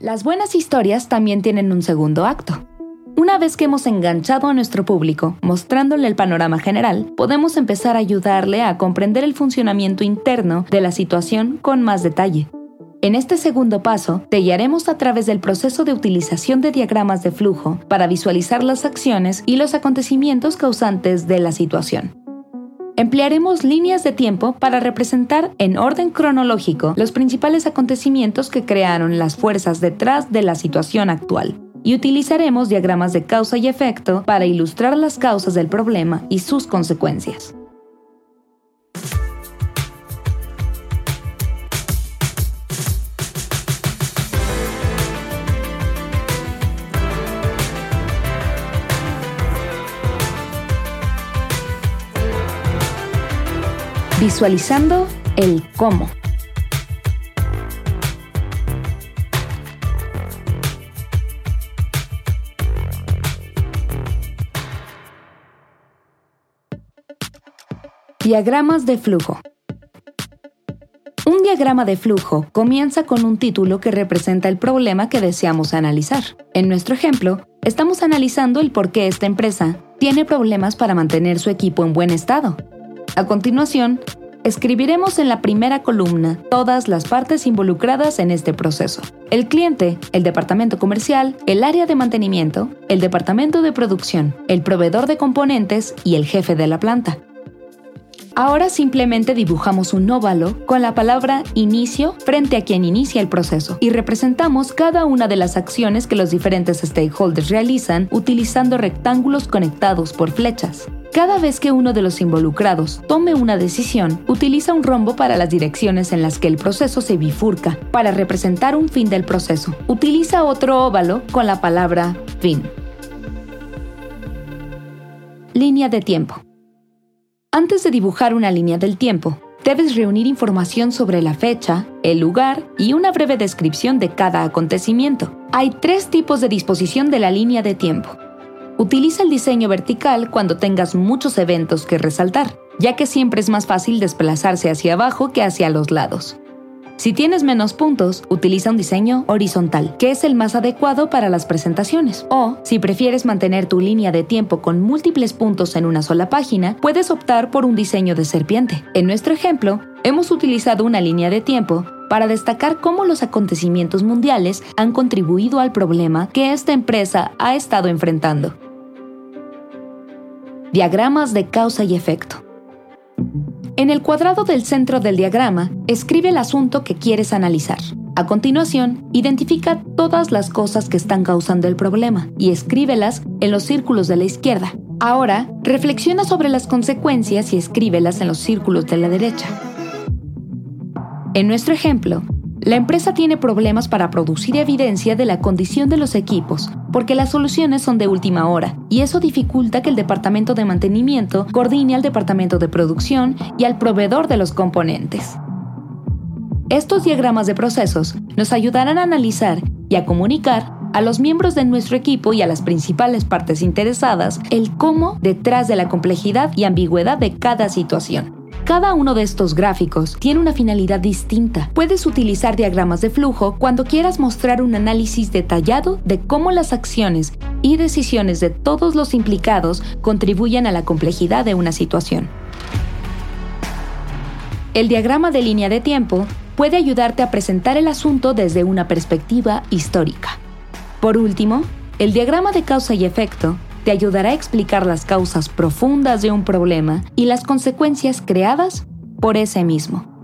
Las buenas historias también tienen un segundo acto. Una vez que hemos enganchado a nuestro público, mostrándole el panorama general, podemos empezar a ayudarle a comprender el funcionamiento interno de la situación con más detalle. En este segundo paso, te guiaremos a través del proceso de utilización de diagramas de flujo para visualizar las acciones y los acontecimientos causantes de la situación. Emplearemos líneas de tiempo para representar en orden cronológico los principales acontecimientos que crearon las fuerzas detrás de la situación actual. Y utilizaremos diagramas de causa y efecto para ilustrar las causas del problema y sus consecuencias. Visualizando el cómo. Diagramas de flujo. Un diagrama de flujo comienza con un título que representa el problema que deseamos analizar. En nuestro ejemplo, estamos analizando el por qué esta empresa tiene problemas para mantener su equipo en buen estado a continuación, escribiremos en la primera columna todas las partes involucradas en este proceso. El cliente, el departamento comercial, el área de mantenimiento, el departamento de producción, el proveedor de componentes y el jefe de la planta. Ahora simplemente dibujamos un óvalo con la palabra inicio frente a quien inicia el proceso y representamos cada una de las acciones que los diferentes stakeholders realizan utilizando rectángulos conectados por flechas. Cada vez que uno de los involucrados tome una decisión, utiliza un rombo para las direcciones en las que el proceso se bifurca. Para representar un fin del proceso, utiliza otro óvalo con la palabra fin. Línea de tiempo. Antes de dibujar una línea del tiempo, debes reunir información sobre la fecha, el lugar y una breve descripción de cada acontecimiento. Hay tres tipos de disposición de la línea de tiempo. Utiliza el diseño vertical cuando tengas muchos eventos que resaltar, ya que siempre es más fácil desplazarse hacia abajo que hacia los lados. Si tienes menos puntos, utiliza un diseño horizontal, que es el más adecuado para las presentaciones. O, si prefieres mantener tu línea de tiempo con múltiples puntos en una sola página, puedes optar por un diseño de serpiente. En nuestro ejemplo, hemos utilizado una línea de tiempo para destacar cómo los acontecimientos mundiales han contribuido al problema que esta empresa ha estado enfrentando. Diagramas de causa y efecto. En el cuadrado del centro del diagrama, escribe el asunto que quieres analizar. A continuación, identifica todas las cosas que están causando el problema y escríbelas en los círculos de la izquierda. Ahora, reflexiona sobre las consecuencias y escríbelas en los círculos de la derecha. En nuestro ejemplo, la empresa tiene problemas para producir evidencia de la condición de los equipos, porque las soluciones son de última hora, y eso dificulta que el departamento de mantenimiento coordine al departamento de producción y al proveedor de los componentes. Estos diagramas de procesos nos ayudarán a analizar y a comunicar a los miembros de nuestro equipo y a las principales partes interesadas el cómo detrás de la complejidad y ambigüedad de cada situación. Cada uno de estos gráficos tiene una finalidad distinta. Puedes utilizar diagramas de flujo cuando quieras mostrar un análisis detallado de cómo las acciones y decisiones de todos los implicados contribuyen a la complejidad de una situación. El diagrama de línea de tiempo puede ayudarte a presentar el asunto desde una perspectiva histórica. Por último, el diagrama de causa y efecto te ayudará a explicar las causas profundas de un problema y las consecuencias creadas por ese mismo.